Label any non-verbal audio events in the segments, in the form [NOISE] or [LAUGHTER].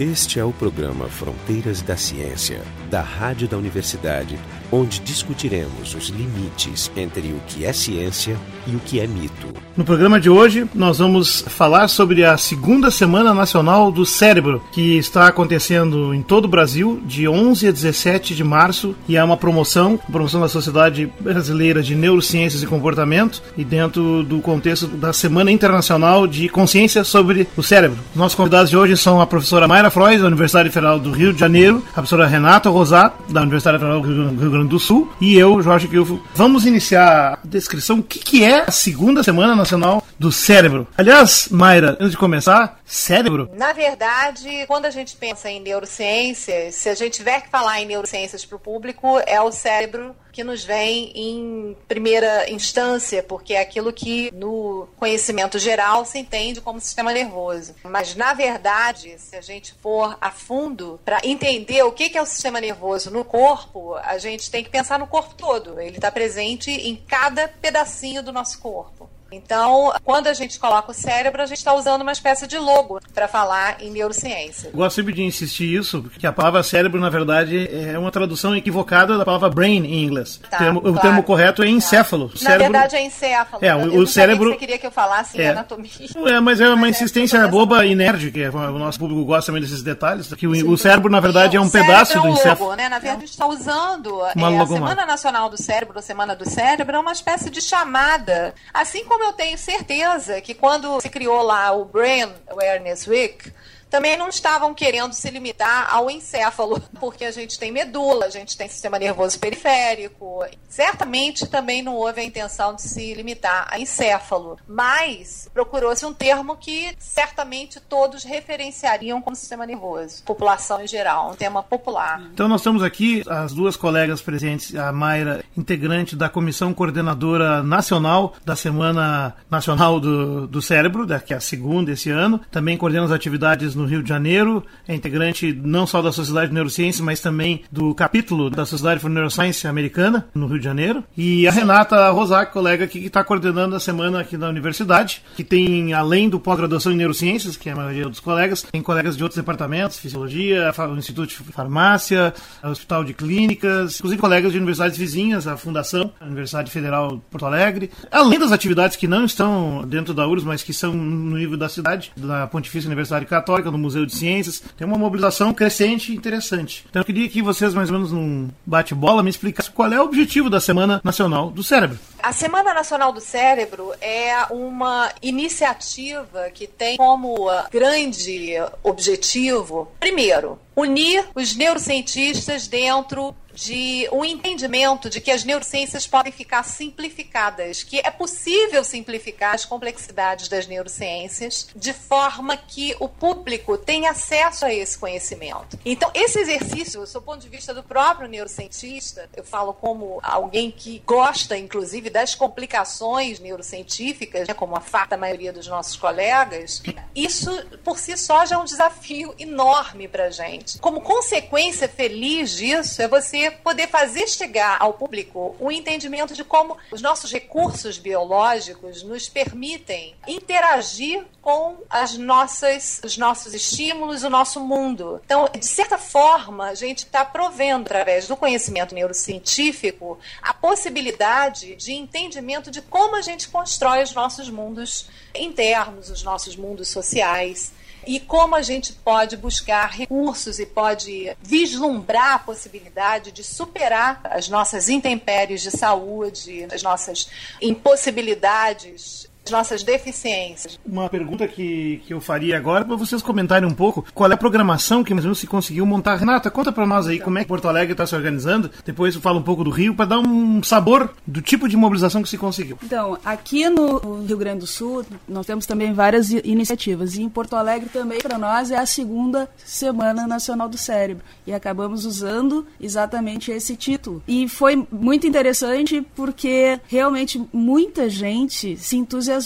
Este é o programa Fronteiras da Ciência, da Rádio da Universidade, onde discutiremos os limites entre o que é ciência e o que é mito. No programa de hoje, nós vamos falar sobre a segunda Semana Nacional do Cérebro, que está acontecendo em todo o Brasil, de 11 a 17 de março, e é uma promoção, promoção da Sociedade Brasileira de Neurociências e Comportamento, e dentro do contexto da Semana Internacional de Consciência sobre o Cérebro. Os nossos convidados de hoje são a professora Mayra Freud, da Universidade Federal do Rio de Janeiro, a professora Renata Rosat, da Universidade Federal do Rio Grande do Sul, e eu, Jorge Kilfo. Vamos iniciar a descrição o que, que é a segunda Semana Nacional do Cérebro. Aliás, Mayra, antes de começar, cérebro? Na verdade, quando a gente pensa em neurociências, se a gente tiver que falar em neurociências para o público, é o cérebro que nos vem em primeira instância, porque é aquilo que no conhecimento geral se entende como sistema nervoso. Mas, na verdade, se a gente for a fundo para entender o que é o sistema nervoso no corpo, a gente tem que pensar no corpo todo. Ele está presente em cada pedacinho do nosso corpo. Então, quando a gente coloca o cérebro, a gente está usando uma espécie de logo para falar em neurociência. Gosto sempre de insistir isso, porque a palavra cérebro, na verdade, é uma tradução equivocada da palavra brain em inglês. Tá, o, termo, claro. o, termo, correto é encéfalo. Tá. Na cérebro... verdade, é encéfalo. É, o, o cérebro. você queria que eu falasse é. anatomia. É, mas é uma mas é insistência é boba e nerd, que é, o nosso público gosta também desses detalhes. Que o, o cérebro, na verdade, é um pedaço é um do encéfalo. Logo, né? Na verdade, a gente está usando uma é, a Semana Nacional do Cérebro, a Semana do Cérebro, é uma espécie de chamada. Assim como eu tenho certeza certeza que quando se criou lá o Brain Awareness Week, também não estavam querendo se limitar ao encéfalo, [LAUGHS] porque a gente tem medula, a gente tem sistema nervoso periférico. Certamente também não houve a intenção de se limitar a encéfalo, mas procurou-se um termo que certamente todos referenciariam como sistema nervoso, população em geral, um tema popular. Então nós estamos aqui, as duas colegas presentes, a Mayra, integrante da Comissão Coordenadora Nacional da Semana Nacional do, do Cérebro, que é a segunda esse ano, também coordena as atividades no Rio de Janeiro, é integrante não só da Sociedade de Neurociência, mas também do capítulo da Sociedade for Neuroscience Americana, no Rio de Janeiro. E a Renata Rosac, colega aqui que está coordenando a semana aqui na universidade, que tem, além do pós-graduação em Neurociências, que é a maioria dos colegas, tem colegas de outros departamentos, Fisiologia, o Instituto de Farmácia, Hospital de Clínicas, inclusive colegas de universidades vizinhas, a Fundação, a Universidade Federal de Porto Alegre. Além das atividades que não estão dentro da URSS, mas que são no nível da cidade, da Pontifícia Universidade Católica, no Museu de Ciências. Tem uma mobilização crescente e interessante. Então eu queria que vocês, mais ou menos num bate-bola, me explicassem qual é o objetivo da Semana Nacional do Cérebro. A Semana Nacional do Cérebro é uma iniciativa que tem como grande objetivo, primeiro, unir os neurocientistas dentro de um entendimento de que as neurociências podem ficar simplificadas, que é possível simplificar as complexidades das neurociências de forma que o público tenha acesso a esse conhecimento. Então, esse exercício, do ponto de vista do próprio neurocientista, eu falo como alguém que gosta, inclusive, das complicações neurocientíficas, né, como a farta maioria dos nossos colegas, isso por si só já é um desafio enorme para gente. Como consequência feliz disso é você poder fazer chegar ao público o entendimento de como os nossos recursos biológicos nos permitem interagir com as nossas, os nossos estímulos, o nosso mundo. Então, de certa forma, a gente está provendo, através do conhecimento neurocientífico, a possibilidade de entendimento de como a gente constrói os nossos mundos internos, os nossos mundos sociais e como a gente pode buscar recursos e pode vislumbrar a possibilidade de superar as nossas intempéries de saúde, as nossas impossibilidades nossas deficiências. Uma pergunta que, que eu faria agora para vocês comentarem um pouco qual é a programação que mais ou menos se conseguiu montar. Renata, conta para nós aí como é que Porto Alegre está se organizando. Depois eu falo um pouco do Rio para dar um sabor do tipo de mobilização que se conseguiu. Então, aqui no Rio Grande do Sul nós temos também várias iniciativas e em Porto Alegre também para nós é a segunda Semana Nacional do Cérebro e acabamos usando exatamente esse título. E foi muito interessante porque realmente muita gente se entusiasmou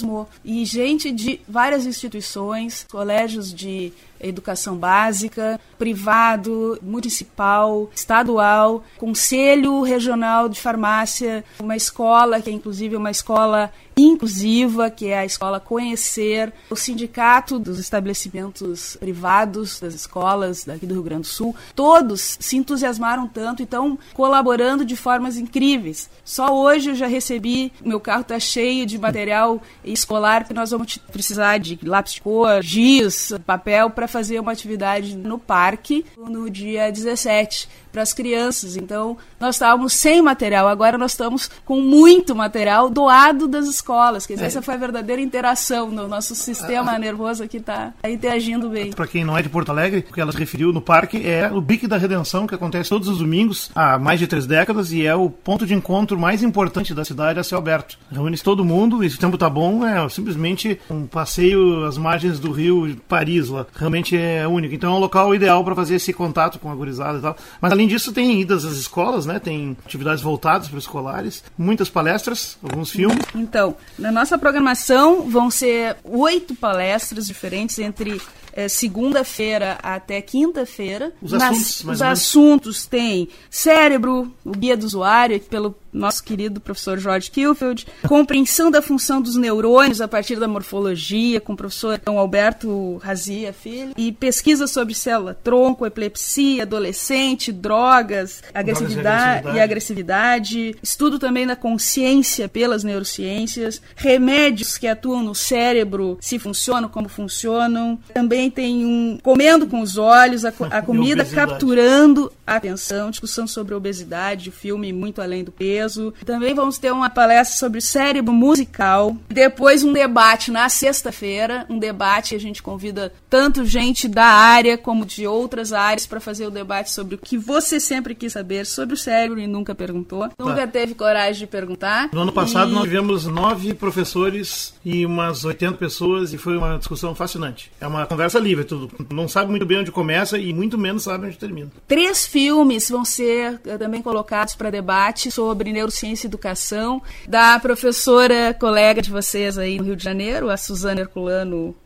E gente de várias instituições, colégios de educação básica, privado, municipal, estadual, conselho regional de farmácia, uma escola que é inclusive uma escola inclusiva, que é a escola Conhecer, o sindicato dos estabelecimentos privados, das escolas daqui do Rio Grande do Sul, todos se entusiasmaram tanto e estão colaborando de formas incríveis. Só hoje eu já recebi, meu carro está cheio de material escolar que nós vamos precisar de lápis de cor, giz, papel para fazer uma atividade no parque no dia 17 para as crianças. Então, nós estávamos sem material, agora nós estamos com muito material doado das escolas. Quer dizer, é. essa foi a verdadeira interação no nosso sistema ah. nervoso que está interagindo bem. Para quem não é de Porto Alegre, o que ela referiu no parque é o Bique da Redenção, que acontece todos os domingos há mais de três décadas e é o ponto de encontro mais importante da cidade a céu aberto. Reúne-se todo mundo e se o tempo tá bom, é simplesmente um passeio às margens do rio Paris lá. Realmente é único. Então é um local ideal para fazer esse contato com a gurizada e tal. Mas além disso, tem idas às escolas, né? Tem atividades voltadas para escolares, muitas palestras, alguns filmes. Então, na nossa programação vão ser oito palestras diferentes entre é, segunda-feira até quinta-feira. Os assuntos, Nas, os assuntos tem cérebro, o guia do usuário, pelo nosso querido professor George Kilfield, compreensão da função dos neurônios a partir da morfologia, com o professor Alberto Razia Filho, e pesquisa sobre célula-tronco, epilepsia, adolescente, drogas, agressividade, drogas e, agressividade. e agressividade, estudo também da consciência pelas neurociências, remédios que atuam no cérebro, se funcionam, como funcionam, também também tem um comendo com os olhos, a, a [LAUGHS] comida capturando a atenção, discussão sobre obesidade, filme muito além do peso. Também vamos ter uma palestra sobre cérebro musical. Depois um debate na sexta-feira, um debate a gente convida tanto gente da área como de outras áreas para fazer o debate sobre o que você sempre quis saber sobre o cérebro e nunca perguntou. Tá. Nunca teve coragem de perguntar. No ano passado e... nós tivemos nove professores e umas 80 pessoas e foi uma discussão fascinante. É uma conversa livre, tudo. Não sabe muito bem onde começa e muito menos sabe onde termina. Três filmes vão ser eh, também colocados para debate sobre neurociência e educação da professora colega de vocês aí no Rio de Janeiro, a Suzana Herculano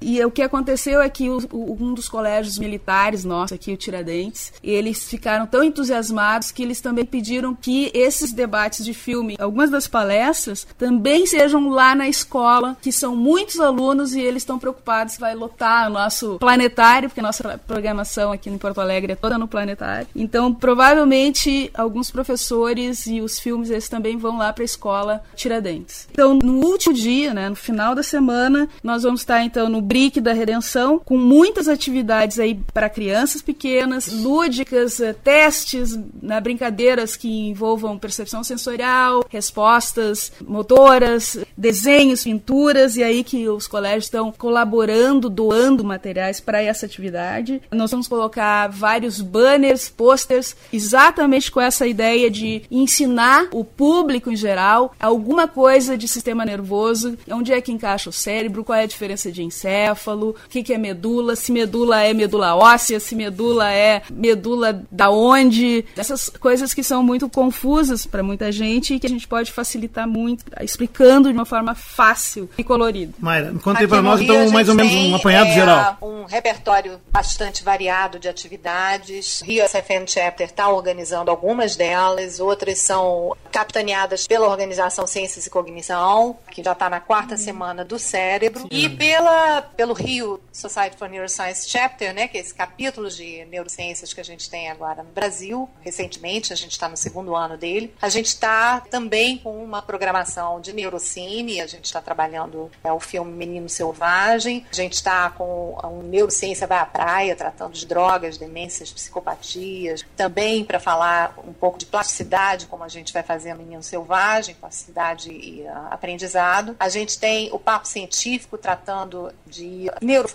E o que aconteceu é que o, o, um dos colégios militares nosso aqui, o Tiradentes, eles ficaram tão entusiasmados que eles também pediram que esses debates de filme, algumas das palestras, também sejam lá na escola, que são muitos alunos e eles estão preocupados que vai lotar o nosso planetário, porque a nossa programação aqui em Porto Alegre é toda no planetário. Então, provavelmente, alguns professores e os filmes, eles também vão lá para a escola Tiradentes. Então, no último dia, né, no final da semana, nós vamos estar está então no Brick da Redenção, com muitas atividades aí para crianças pequenas, lúdicas, eh, testes, né, brincadeiras que envolvam percepção sensorial, respostas motoras, desenhos, pinturas, e aí que os colégios estão colaborando, doando materiais para essa atividade. Nós vamos colocar vários banners, posters, exatamente com essa ideia de ensinar o público em geral alguma coisa de sistema nervoso, onde é que encaixa o cérebro, qual é a diferença de encéfalo, o que, que é medula, se medula é medula óssea, se medula é medula da onde, essas coisas que são muito confusas para muita gente e que a gente pode facilitar muito, explicando de uma forma fácil e colorida. Mayra, conta para nós então mais ou menos um apanhado é, geral. Um repertório bastante variado de atividades. Rio SFM Chapter está organizando algumas delas, outras são capitaneadas pela organização Ciências e Cognição, que já está na quarta semana do cérebro, Sim. e pela, pelo Rio Society for Neuroscience Chapter, né, que é esse capítulo de neurociências que a gente tem agora no Brasil, recentemente, a gente está no segundo ano dele. A gente está também com uma programação de neurocine, a gente está trabalhando é, o filme Menino Selvagem, a gente está com um Neurociência Vai à Praia, tratando de drogas, demências, psicopatias, também para falar um pouco de plasticidade, como a gente vai fazer no Menino Selvagem, plasticidade e uh, aprendizado. A gente tem o Papo Científico, tratando de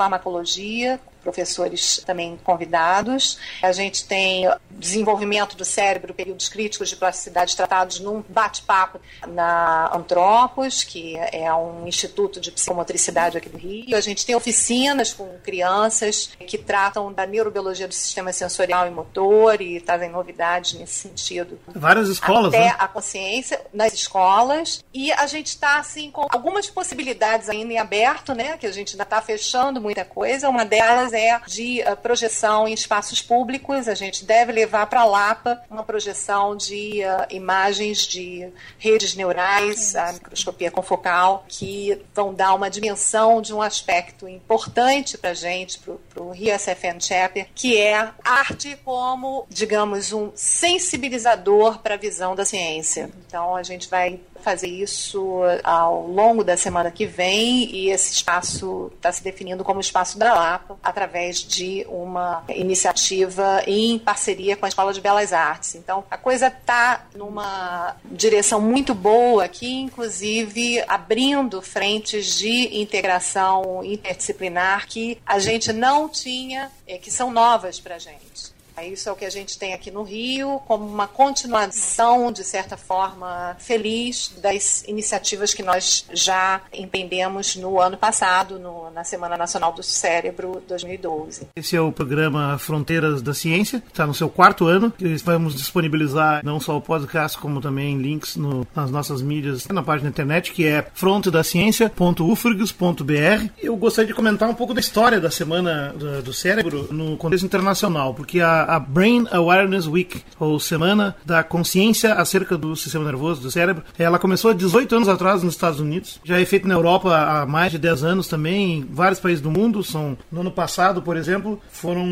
neurofarmacologia, professores também convidados. A gente tem desenvolvimento do cérebro, períodos críticos de plasticidade tratados num bate-papo na Antropos, que é um instituto de psicomotricidade aqui do Rio. A gente tem oficinas com crianças que tratam da neurobiologia do sistema sensorial e motor e trazem novidades nesse sentido. Várias escolas, Até né? a consciência nas escolas. E a gente está, assim, com algumas possibilidades ainda em aberto, né? Que a gente ainda está fechando muita coisa. Uma delas é de uh, projeção em espaços públicos. A gente deve levar para a Lapa uma projeção de uh, imagens de redes neurais, a microscopia confocal, que vão dar uma dimensão de um aspecto importante para a gente, para o Rio SFN Chapter, que é arte como, digamos, um sensibilizador para a visão da ciência. Então, a gente vai fazer isso ao longo da semana que vem e esse espaço está se definindo como espaço da Lapa através de uma iniciativa em parceria com a Escola de Belas Artes. Então a coisa está numa direção muito boa aqui, inclusive abrindo frentes de integração interdisciplinar que a gente não tinha, eh, que são novas para a gente. Isso é o que a gente tem aqui no Rio, como uma continuação, de certa forma, feliz das iniciativas que nós já empreendemos no ano passado, no, na Semana Nacional do Cérebro 2012. Esse é o programa Fronteiras da Ciência, está no seu quarto ano. Vamos disponibilizar não só o podcast, como também links no, nas nossas mídias, na página da internet, que é frontedaciencia.ufrgs.br. Eu gostaria de comentar um pouco da história da Semana do Cérebro no contexto internacional, porque a a Brain Awareness Week, ou Semana da Consciência acerca do sistema nervoso, do cérebro. Ela começou há 18 anos atrás nos Estados Unidos, já é feita na Europa há mais de 10 anos também, em vários países do mundo. São, no ano passado, por exemplo, foram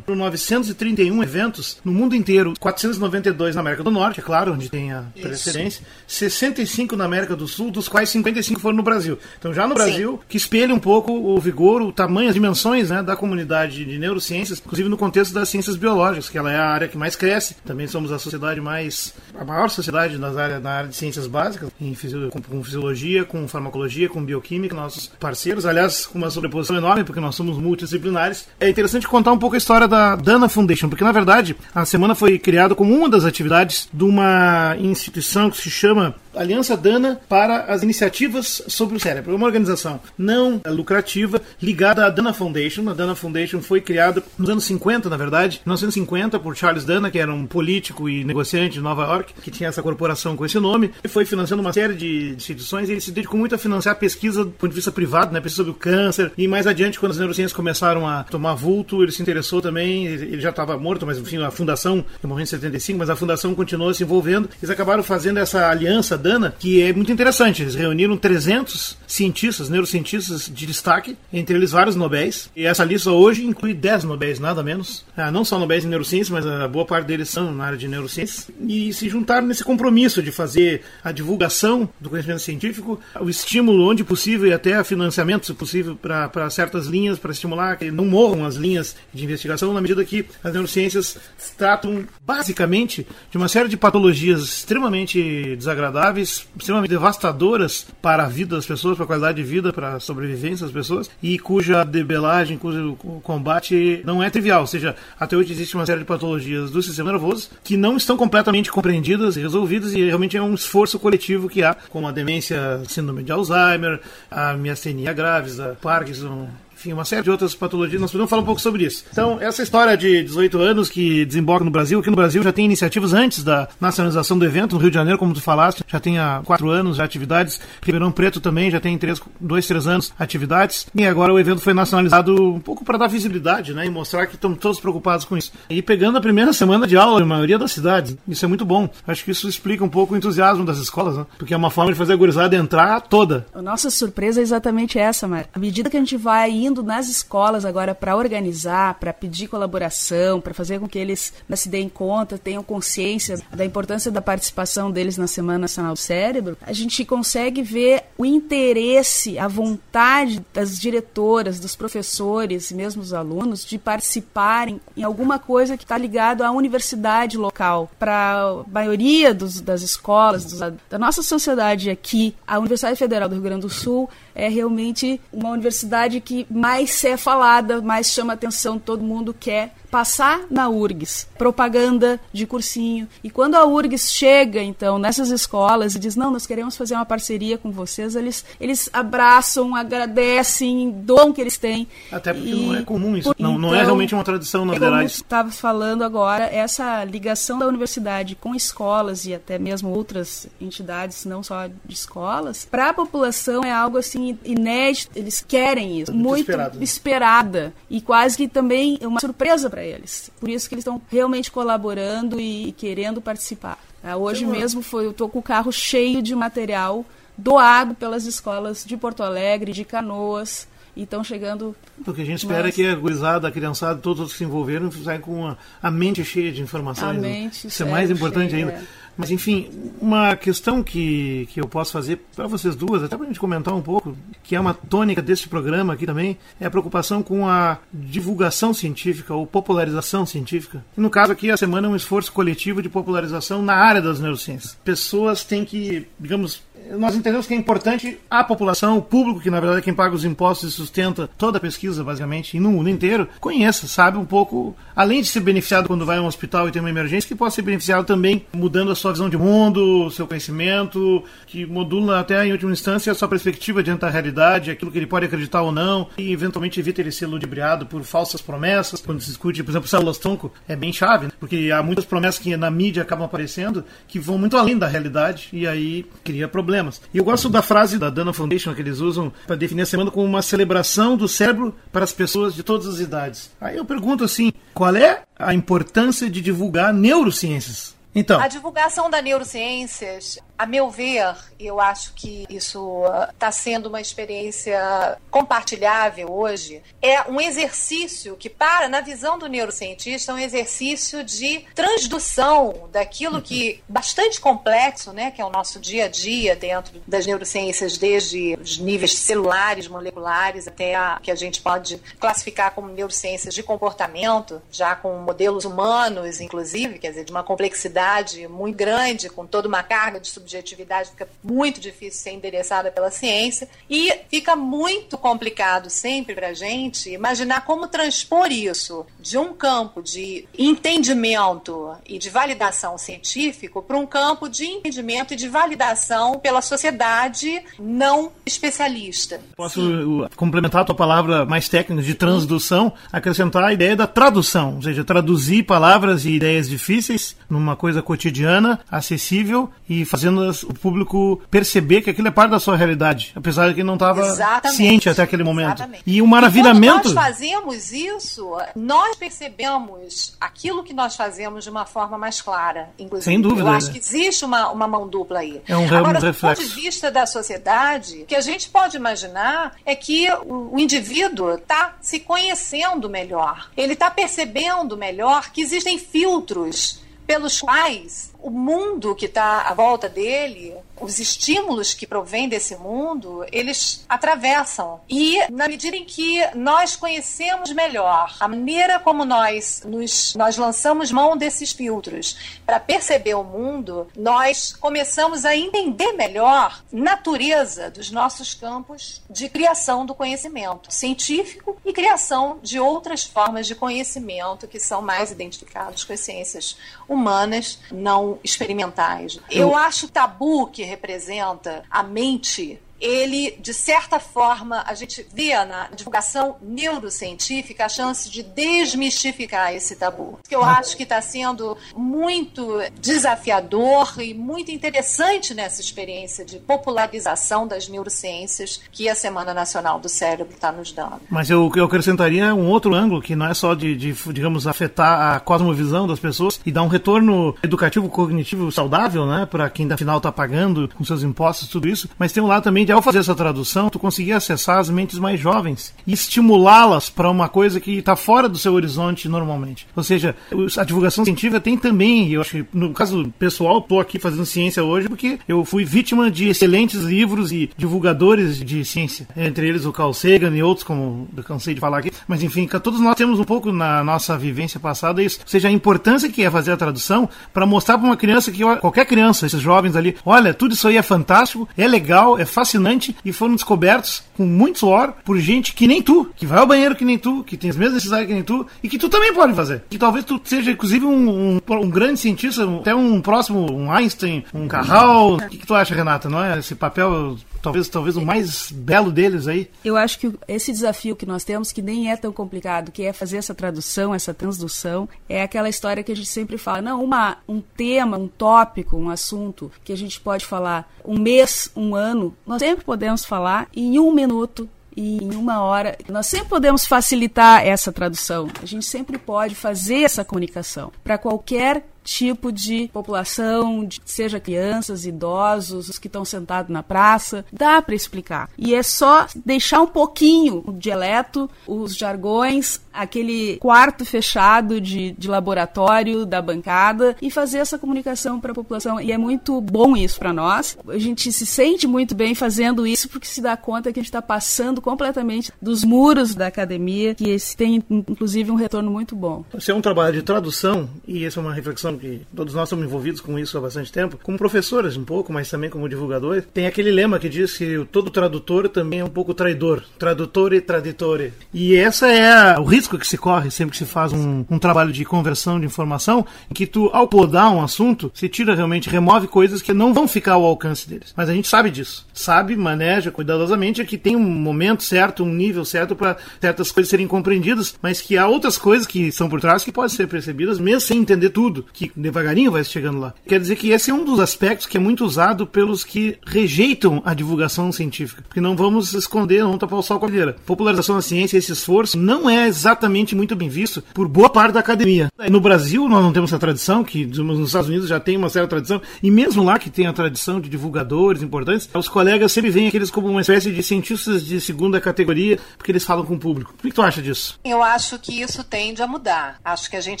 931 eventos no mundo inteiro, 492 na América do Norte, é claro, onde tem a precedência, 65 na América do Sul, dos quais 55 foram no Brasil. Então, já no Brasil, Sim. que espelha um pouco o vigor, o tamanho, as dimensões né, da comunidade de neurociências, inclusive no contexto das ciências biológicas que ela é a área que mais cresce. Também somos a sociedade mais. a maior sociedade nas áreas, na área de ciências básicas, em com, com fisiologia, com farmacologia, com bioquímica, nossos parceiros. Aliás, com uma sobreposição enorme, porque nós somos multidisciplinares. É interessante contar um pouco a história da Dana Foundation, porque na verdade a semana foi criada como uma das atividades de uma instituição que se chama Aliança Dana para as Iniciativas sobre o Cérebro. É uma organização não lucrativa ligada à Dana Foundation. A Dana Foundation foi criada nos anos 50, na verdade, 1950, por Charles Dana, que era um político e negociante de Nova York, que tinha essa corporação com esse nome, e foi financiando uma série de instituições. E ele se dedicou muito a financiar pesquisa do ponto de vista privado, né, pesquisa sobre o câncer. E mais adiante, quando as neurociências começaram a tomar vulto, ele se interessou também. Ele já estava morto, mas enfim, a fundação, ele morreu em 75, mas a fundação continuou se envolvendo. Eles acabaram fazendo essa aliança Dana, que é muito interessante. Eles reuniram 300 cientistas, neurocientistas de destaque, entre eles vários Nobéis. E essa lista hoje inclui 10 Nobéis, nada menos. Ah, não só Nobéis em neurociência, mas a boa parte deles são na área de neurociência. E se juntaram nesse compromisso de fazer a divulgação do conhecimento científico, o estímulo onde possível e até financiamento, se possível, para certas linhas, para estimular que não morram as linhas de investigação, na medida que as neurociências tratam basicamente de uma série de patologias extremamente desagradáveis, extremamente devastadoras para a vida das pessoas, para a qualidade de vida, para a sobrevivência das pessoas, e cuja debelagem, cujo combate não é trivial. Ou seja, até hoje existe uma série de patologias do sistema nervoso que não estão completamente compreendidas e resolvidas, e realmente é um esforço coletivo que há, como a demência, síndrome de Alzheimer, a miastenia graves, a Parkinson, enfim, uma série de outras patologias. Nós podemos falar um pouco sobre isso. Então, essa história de 18 anos que desemboca no Brasil, aqui no Brasil já tem iniciativas antes da nacionalização do evento, no Rio de Janeiro, como tu falaste, já tem há quatro anos já atividades. Ribeirão Preto também já tem três, dois, três anos atividades. E agora o evento foi nacionalizado um pouco para dar visibilidade, né? E mostrar que estamos todos preocupados com isso. E pegando a primeira semana de aula, na maioria das cidades. Isso é muito bom. Acho que isso explica um pouco o entusiasmo das escolas, né? Porque é uma forma de fazer a gurizada entrar toda. A nossa surpresa é exatamente essa, Mar. À medida que a gente vai indo nas escolas agora para organizar, para pedir colaboração, para fazer com que eles né, se deem conta, tenham consciência da importância da participação deles na Semana Nacional do Cérebro, a gente consegue ver o interesse, a vontade das diretoras, dos professores e mesmo dos alunos de participarem em alguma coisa que está ligado à universidade local. Para a maioria dos, das escolas, dos, da nossa sociedade aqui, a Universidade Federal do Rio Grande do Sul é realmente uma universidade que mais é falada, mais chama atenção, todo mundo quer passar na URGS propaganda de cursinho. E quando a URGS chega, então, nessas escolas e diz: Não, nós queremos fazer uma parceria com vocês, eles, eles abraçam, agradecem, dom que eles têm. Até porque e, não é comum isso. Não, então, não é então, realmente uma tradição na verdade. estava falando agora, essa ligação da universidade com escolas e até mesmo outras entidades, não só de escolas, para a população é algo assim inédito. Eles querem isso. Muito, muito esperado. esperada. E quase que também uma surpresa para eles. Por isso que eles estão realmente colaborando e querendo participar. Ah, hoje mesmo foi, eu estou com o carro cheio de material doado pelas escolas de Porto Alegre, de Canoas, e estão chegando. Porque a gente espera mas... que a gurizada, a criançada, todos os que se envolveram saiam com a, a mente cheia de informações. A né? mente Isso é mais importante cheia, ainda. Mas, enfim, uma questão que, que eu posso fazer para vocês duas, até para a gente comentar um pouco, que é uma tônica desse programa aqui também, é a preocupação com a divulgação científica ou popularização científica. E no caso aqui, a semana é um esforço coletivo de popularização na área das neurociências. Pessoas têm que, digamos, nós entendemos que é importante a população, o público, que na verdade é quem paga os impostos e sustenta toda a pesquisa, basicamente, e no mundo inteiro, conheça, sabe um pouco, além de ser beneficiado quando vai a um hospital e tem uma emergência, que possa ser beneficiado também mudando a sua visão de mundo, seu conhecimento, que modula até em última instância a sua perspectiva diante da realidade, aquilo que ele pode acreditar ou não, e eventualmente evita ele ser ludibriado por falsas promessas. Quando se discute, por exemplo, células tronco, é bem chave, né? porque há muitas promessas que na mídia acabam aparecendo que vão muito além da realidade e aí cria problemas problemas. E eu gosto da frase da Dana Foundation que eles usam para definir a semana como uma celebração do cérebro para as pessoas de todas as idades. Aí eu pergunto assim, qual é a importância de divulgar neurociências? Então. A divulgação da neurociências, a meu ver, eu acho que isso está sendo uma experiência compartilhável hoje, é um exercício que, para, na visão do neurocientista, é um exercício de transdução daquilo que, bastante complexo, né, que é o nosso dia a dia dentro das neurociências, desde os níveis celulares, moleculares, até a que a gente pode classificar como neurociências de comportamento, já com modelos humanos, inclusive, quer dizer, de uma complexidade muito grande, com toda uma carga de subjetividade, fica muito difícil ser endereçada pela ciência e fica muito complicado sempre para a gente imaginar como transpor isso de um campo de entendimento e de validação científico para um campo de entendimento e de validação pela sociedade não especialista. Posso Sim. complementar a tua palavra mais técnica de transdução, acrescentar a ideia da tradução, ou seja, traduzir palavras e ideias difíceis numa coisa cotidiana, acessível e fazendo o público perceber que aquilo é parte da sua realidade, apesar de que não estava ciente até aquele momento. Exatamente. E o maravilhamento. E nós fazemos isso, nós percebemos aquilo que nós fazemos de uma forma mais clara. Inclusive, Sem dúvida. Eu acho que existe uma, uma mão dupla aí. É um, Agora, reflexo. do ponto de vista da sociedade, o que a gente pode imaginar é que o, o indivíduo está se conhecendo melhor. Ele está percebendo melhor que existem filtros pelos quais o mundo que está à volta dele, os estímulos que provêm desse mundo, eles atravessam. E na medida em que nós conhecemos melhor a maneira como nós nos, nós lançamos mão desses filtros para perceber o mundo, nós começamos a entender melhor a natureza dos nossos campos de criação do conhecimento científico e criação de outras formas de conhecimento que são mais identificados com as ciências humanas não experimentais. Eu acho tabu que representa a mente ele, de certa forma, a gente vê na divulgação neurocientífica a chance de desmistificar esse tabu. Que eu acho que está sendo muito desafiador e muito interessante nessa experiência de popularização das neurociências que a Semana Nacional do Cérebro está nos dando. Mas eu, eu acrescentaria um outro ângulo, que não é só de, de, digamos, afetar a cosmovisão das pessoas e dar um retorno educativo cognitivo saudável, né, para quem afinal está pagando com seus impostos tudo isso, mas tem um lado também ao fazer essa tradução, tu conseguir acessar as mentes mais jovens e estimulá-las para uma coisa que está fora do seu horizonte normalmente. Ou seja, a divulgação científica tem também, eu acho que no caso pessoal, estou aqui fazendo ciência hoje porque eu fui vítima de excelentes livros e divulgadores de ciência, entre eles o Carl Sagan e outros, como eu cansei de falar aqui, mas enfim, todos nós temos um pouco na nossa vivência passada isso, ou seja, a importância que é fazer a tradução para mostrar para uma criança que qualquer criança, esses jovens ali, olha, tudo isso aí é fantástico, é legal, é fascinante fascinante e foram descobertos com muito suor por gente que nem tu, que vai ao banheiro que nem tu, que tem as mesmas necessidades que nem tu e que tu também pode fazer. Que talvez tu seja, inclusive, um, um, um grande cientista, até um próximo, um Einstein, um Carral. O que, que tu acha, Renata? Não é esse papel talvez talvez o mais belo deles aí. Eu acho que esse desafio que nós temos, que nem é tão complicado, que é fazer essa tradução, essa transdução, é aquela história que a gente sempre fala, não, uma, um tema, um tópico, um assunto que a gente pode falar um mês, um ano, nós sempre podemos falar em um minuto, e em uma hora. Nós sempre podemos facilitar essa tradução. A gente sempre pode fazer essa comunicação para qualquer tipo de população, de, seja crianças, idosos, os que estão sentados na praça, dá para explicar. E é só deixar um pouquinho o dialeto, os jargões, aquele quarto fechado de, de laboratório da bancada e fazer essa comunicação para a população. E é muito bom isso para nós. A gente se sente muito bem fazendo isso porque se dá conta que a gente está passando completamente dos muros da academia, que esse tem inclusive um retorno muito bom. Esse é um trabalho de tradução e essa é uma reflexão que todos nós estamos envolvidos com isso há bastante tempo, como professores um pouco, mas também como divulgadores, tem aquele lema que diz que todo tradutor também é um pouco traidor, tradutor e traditore. E essa é o risco que se corre sempre que se faz um, um trabalho de conversão de informação, em que tu, ao podar um assunto, se tira realmente, remove coisas que não vão ficar ao alcance deles. Mas a gente sabe disso. Sabe, maneja cuidadosamente, é que tem um momento certo, um nível certo para certas coisas serem compreendidas, mas que há outras coisas que são por trás que podem ser percebidas, mesmo sem entender tudo, que devagarinho vai chegando lá. Quer dizer que esse é um dos aspectos que é muito usado pelos que rejeitam a divulgação científica. Porque não vamos esconder, não tapar o sol com a cadeira. Popularização da ciência, esse esforço, não é exatamente muito bem visto por boa parte da academia. No Brasil, nós não temos essa tradição, que nos Estados Unidos já tem uma certa tradição, e mesmo lá que tem a tradição de divulgadores importantes, os colegas sempre veem aqueles como uma espécie de cientistas de segunda categoria, porque eles falam com o público. O que tu acha disso? Eu acho que isso tende a mudar. Acho que a gente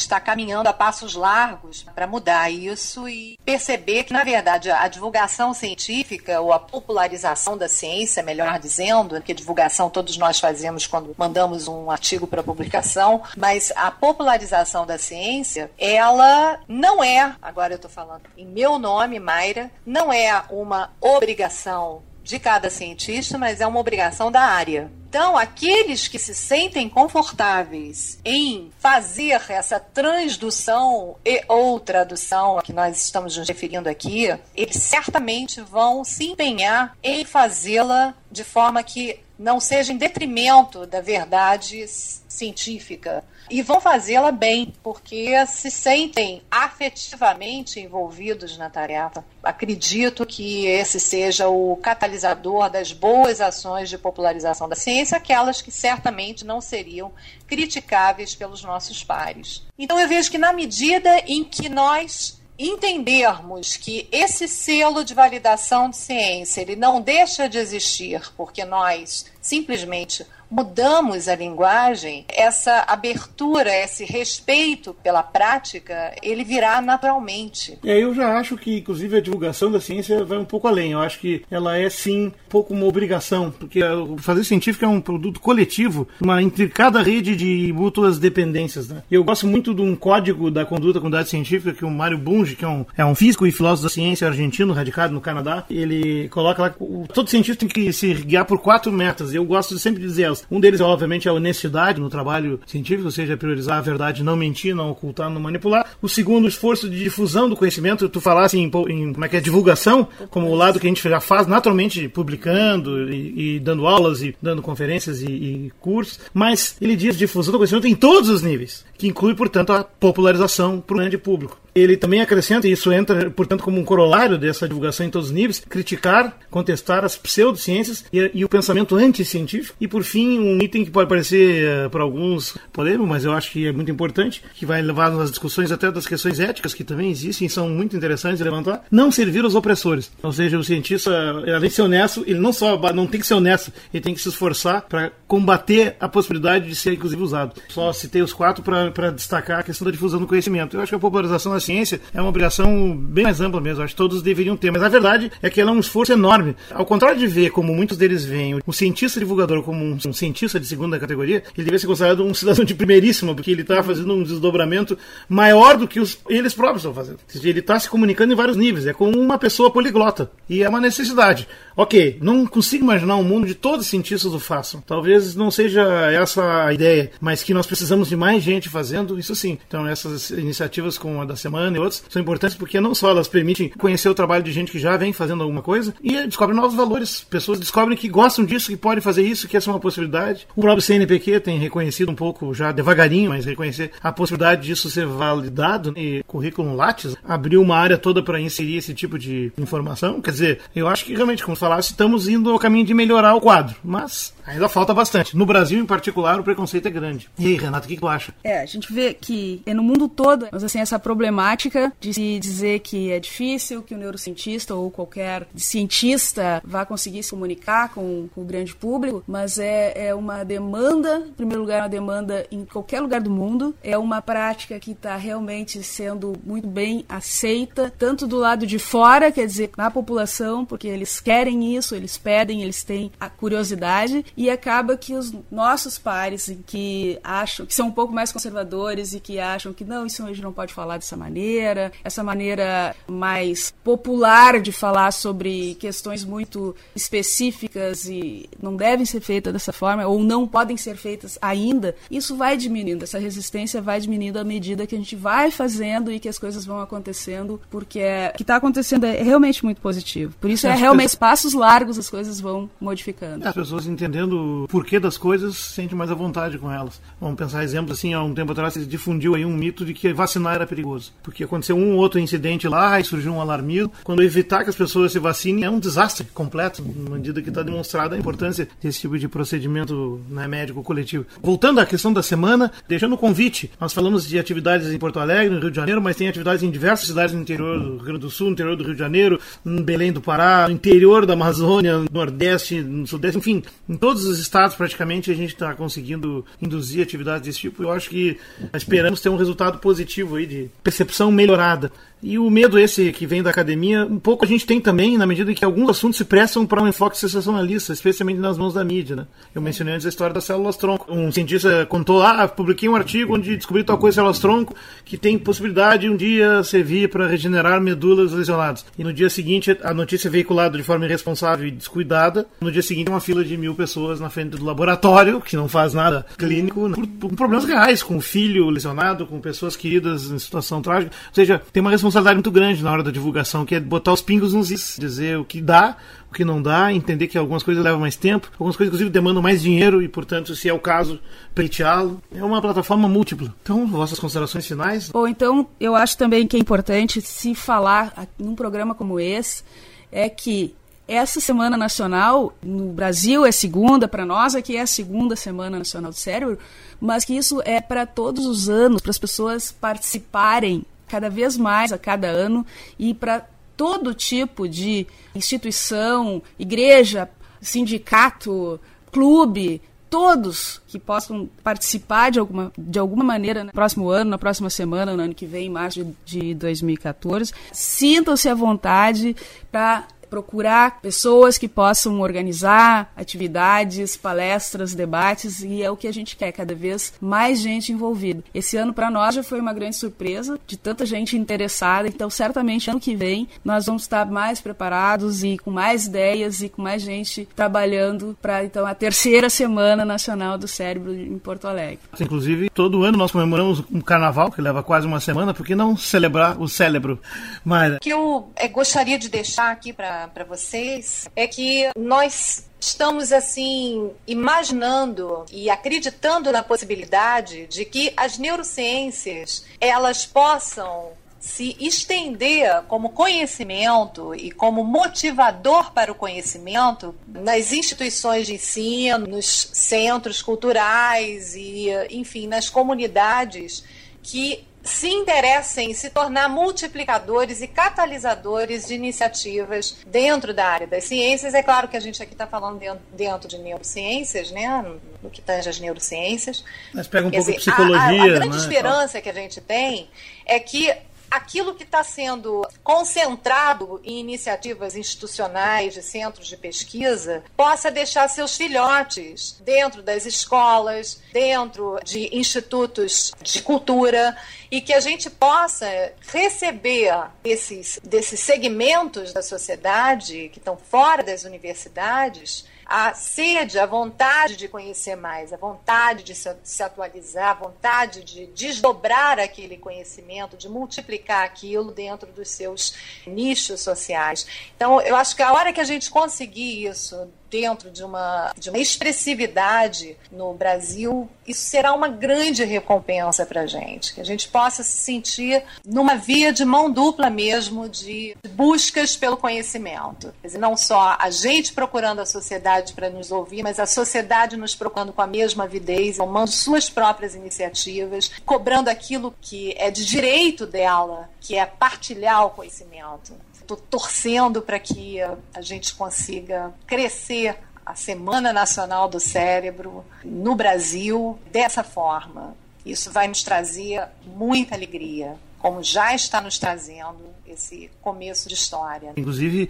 está caminhando a passos largos para mudar isso e perceber que, na verdade, a divulgação científica ou a popularização da ciência, melhor dizendo, que divulgação todos nós fazemos quando mandamos um artigo para publicação, mas a popularização da ciência, ela não é, agora eu estou falando em meu nome, Mayra, não é uma obrigação de cada cientista, mas é uma obrigação da área. Então, aqueles que se sentem confortáveis em fazer essa transdução e ou tradução que nós estamos nos referindo aqui, eles certamente vão se empenhar em fazê-la de forma que não seja em detrimento da verdade científica e vão fazê-la bem, porque se sentem afetivamente envolvidos na tarefa. Acredito que esse seja o catalisador das boas ações de popularização da ciência, aquelas que certamente não seriam criticáveis pelos nossos pares. Então eu vejo que na medida em que nós entendermos que esse selo de validação de ciência ele não deixa de existir porque nós simplesmente mudamos a linguagem, essa abertura, esse respeito pela prática, ele virá naturalmente. É, eu já acho que, inclusive, a divulgação da ciência vai um pouco além. Eu acho que ela é, sim, um pouco uma obrigação, porque o fazer científico é um produto coletivo, uma intricada rede de mútuas dependências. Né? Eu gosto muito de um código da conduta da comunidade científica que o Mário Bunge, que é um, é um físico e filósofo da ciência argentino, radicado no Canadá, ele coloca lá que todo cientista tem que se guiar por quatro metas. Eu gosto de sempre dizer elas. Um deles, obviamente, é a honestidade no trabalho científico, ou seja, priorizar a verdade, não mentir, não ocultar, não manipular. O segundo, o esforço de difusão do conhecimento. Tu falasse em, em como é que é divulgação, como o lado que a gente já faz naturalmente, publicando e, e dando aulas e dando conferências e, e cursos. Mas ele diz difusão do conhecimento em todos os níveis, que inclui, portanto, a popularização para o grande público. Ele também acrescenta, e isso entra, portanto, como um corolário dessa divulgação em todos os níveis, criticar, contestar as pseudociências e, e o pensamento anticientífico. E, por fim, um item que pode parecer uh, eh, para alguns polêmico, mas eu acho que é muito importante, que vai levar nas discussões até das questões éticas que também existem e são muito interessantes de levantar, não servir aos opressores. Ou seja, o cientista, além de ser honesto, ele não só não tem que ser honesto, ele tem que se esforçar para combater a possibilidade de ser, inclusive, usado. Só citei os quatro para destacar a questão da difusão do conhecimento. Eu acho que a popularização da neurociência é uma obrigação bem mais ampla mesmo. Acho que todos deveriam ter. Mas a verdade é que ela é um esforço enorme. Ao contrário de ver como muitos deles veem o cientista divulgador como um, um cientista de segunda categoria, ele deve ser considerado um [LAUGHS] cidadão de primeiríssima, porque ele está fazendo um desdobramento maior do que os, eles próprios estão fazendo. Ele está se comunicando em vários níveis. É como uma pessoa poliglota. E é uma necessidade. Ok, não consigo imaginar um mundo de todos os cientistas o façam. Talvez não seja essa a ideia, mas que nós precisamos de mais gente fazendo, isso sim. Então essas iniciativas como a da semana e outras são importantes porque não só elas permitem conhecer o trabalho de gente que já vem fazendo alguma coisa e descobrem novos valores. Pessoas descobrem que gostam disso, que podem fazer isso, que essa é uma possibilidade. O próprio CNPq tem reconhecido um pouco, já devagarinho, mas reconhecer a possibilidade disso ser validado. E currículo Lattes abriu uma área toda para inserir esse tipo de informação. Quer dizer, eu acho que realmente, como falasse, estamos indo ao caminho de melhorar o quadro. Mas ainda falta bastante. No Brasil, em particular, o preconceito é grande. E aí, Renato, o que, que tu acha? É, a gente vê que é no mundo todo, mas assim, essa problemática de se dizer que é difícil que o neurocientista ou qualquer cientista vá conseguir se comunicar com, com o grande público, mas é, é uma demanda, em primeiro lugar, uma demanda em qualquer lugar do mundo, é uma prática que está realmente sendo muito bem aceita, tanto do lado de fora, quer dizer, na população, porque eles querem isso, eles pedem, eles têm a curiosidade, e acaba que os nossos pares que acham, que são um pouco mais conservadores e que acham que não, isso a gente não pode falar dessa maneira, essa maneira mais popular de falar sobre questões muito específicas e não devem ser feitas dessa forma, ou não podem ser feitas ainda, isso vai diminuindo, essa resistência vai diminuindo à medida que a gente vai fazendo e que as coisas vão acontecendo, porque é, o que está acontecendo é realmente muito positivo. Por isso é realmente passos largos as coisas vão modificando. As pessoas entendendo o porquê das coisas sentem mais à vontade com elas. Vamos pensar exemplo assim, há um tempo atrás se difundiu aí um mito de que vacinar era perigoso, porque aconteceu um ou outro incidente lá e surgiu um alarmismo. Quando evitar que as pessoas se vacinem é um desastre completo, na medida que está demonstrada a importância desse tipo de procedimento né, médico coletivo. Voltando à questão da semana, deixando o convite, nós falamos de atividades em Porto Alegre, no Rio de Janeiro, mas tem atividades em diversas cidades no interior do Rio Grande do Sul, no interior do Rio de Janeiro, em Belém do Pará, no interior da Amazônia, no Nordeste, no Sudeste, enfim, em todos os estados praticamente a gente está conseguindo induzir atividades desse tipo. Eu acho que esperamos ter um resultado positivo aí de percepção melhorada. E o medo esse que vem da academia, um pouco a gente tem também, na medida em que alguns assuntos se prestam para um enfoque sensacionalista, especialmente nas mãos da mídia. Né? Eu mencionei antes a história das células-tronco. Um cientista contou, ah, publiquei um artigo onde descobri tal coisa células-tronco que tem possibilidade de um dia servir para regenerar medulas lesionadas. E no dia seguinte, a notícia é veiculada de forma irresponsável e descuidada. No dia seguinte, uma fila de mil pessoas na frente do laboratório, que não faz nada clínico, né? por, por problemas reais, com o filho lesionado, com pessoas queridas em situação trágica. Ou seja, tem uma responsabilidade muito grande na hora da divulgação, que é botar os pingos nos is, dizer o que dá, o que não dá, entender que algumas coisas levam mais tempo, algumas coisas inclusive demandam mais dinheiro e, portanto, se é o caso, pleiteá-lo. É uma plataforma múltipla. Então, vossas considerações finais? Ou então, eu acho também que é importante se falar num programa como esse, é que essa Semana Nacional, no Brasil é segunda, para nós aqui é a segunda Semana Nacional do Cérebro, mas que isso é para todos os anos, para as pessoas participarem cada vez mais a cada ano e para todo tipo de instituição, igreja, sindicato, clube, todos que possam participar de alguma, de alguma maneira no próximo ano, na próxima semana, no ano que vem, em março de, de 2014, sintam-se à vontade para procurar pessoas que possam organizar atividades, palestras, debates e é o que a gente quer, cada vez mais gente envolvida. Esse ano para nós já foi uma grande surpresa de tanta gente interessada, então certamente ano que vem nós vamos estar mais preparados e com mais ideias e com mais gente trabalhando para então a terceira semana nacional do cérebro em Porto Alegre. Inclusive, todo ano nós comemoramos um carnaval que leva quase uma semana, por que não celebrar o cérebro? Mas o que eu é, gostaria de deixar aqui para para vocês é que nós estamos assim imaginando e acreditando na possibilidade de que as neurociências elas possam se estender como conhecimento e como motivador para o conhecimento nas instituições de ensino, nos centros culturais e, enfim, nas comunidades que se interessem em se tornar multiplicadores e catalisadores de iniciativas dentro da área das ciências. É claro que a gente aqui está falando dentro, dentro, de neurociências, né? no que tange as neurociências. Mas pega um Quer pouco dizer, de psicologia. A, a, a grande né? esperança que a gente tem é que aquilo que está sendo concentrado em iniciativas institucionais de centros de pesquisa possa deixar seus filhotes dentro das escolas, dentro de institutos de cultura e que a gente possa receber esses, desses segmentos da sociedade que estão fora das universidades a sede, a vontade de conhecer mais, a vontade de se, atualizar, a vontade de desdobrar aquele conhecimento, de multiplicar aquilo dentro dos seus nichos sociais. Então, eu acho que a hora que a gente conseguir isso dentro de uma, de uma expressividade no Brasil, isso será uma grande recompensa para a gente. Que a gente possa se sentir numa via de mão dupla mesmo, de buscas pelo conhecimento. Quer dizer, não só a gente procurando a sociedade para nos ouvir, mas a sociedade nos procurando com a mesma avidez, tomando suas próprias iniciativas, cobrando aquilo que é de direito dela, que é partilhar o conhecimento estou torcendo para que a gente consiga crescer a Semana Nacional do Cérebro no Brasil dessa forma. Isso vai nos trazer muita alegria, como já está nos trazendo esse começo de história. Inclusive,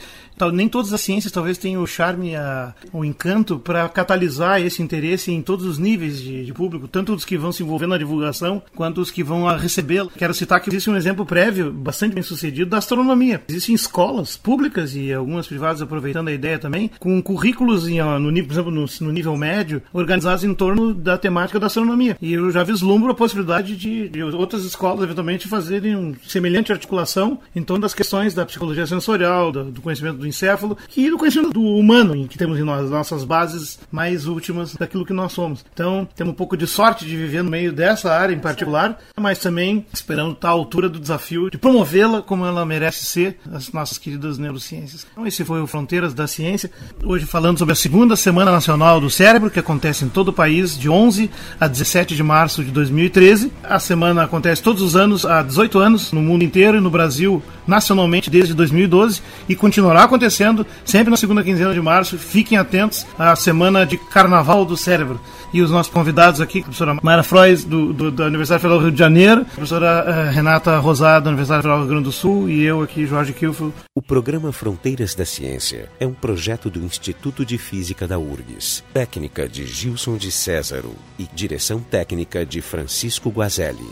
nem todas as ciências talvez tenham o charme, a, o encanto para catalisar esse interesse em todos os níveis de, de, público, tanto os que vão se envolver na divulgação, quanto os que vão recebê-la. Quero citar que existe um exemplo prévio, bastante bem sucedido, da astronomia. Existem escolas públicas e algumas privadas aproveitando a ideia também, com currículos, em, no, por exemplo, no, no nível médio, organizados em torno da temática da astronomia. E eu já vislumbro a possibilidade de, de outras escolas, eventualmente, fazerem um semelhante articulação em torno das questões da psicologia sensorial, do, do conhecimento do encéfalo e do conhecimento do humano em que temos em nós, as nossas bases mais últimas daquilo que nós somos. Então, temos um pouco de sorte de viver no meio dessa área em particular, mas também esperando estar à altura do desafio de promovê-la como ela merece ser, as nossas queridas neurociências. Então, esse foi o Fronteiras da Ciência. Hoje falando sobre a segunda Semana Nacional do Cérebro, que acontece em todo o país, de 11 a 17 de março de 2013. A semana acontece todos os anos, há 18 anos, no mundo inteiro e no Brasil nacionalmente desde 2012 e continuará acontecendo sempre na segunda quinzena de março. Fiquem atentos à semana de Carnaval do Cérebro. E os nossos convidados aqui, a professora Mara Frois, do, do, da Universidade Federal do Rio de Janeiro, a professora uh, Renata Rosado, da Universidade Federal do Rio Grande do Sul, e eu aqui, Jorge Kilfel. O programa Fronteiras da Ciência é um projeto do Instituto de Física da URGS, técnica de Gilson de Césaro e direção técnica de Francisco Guazelli.